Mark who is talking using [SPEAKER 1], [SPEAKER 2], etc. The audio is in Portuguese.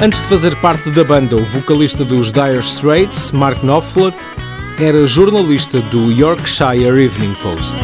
[SPEAKER 1] Antes de fazer parte da banda, o vocalista dos Dire Straits, Mark Knopfler, era jornalista do Yorkshire Evening Post.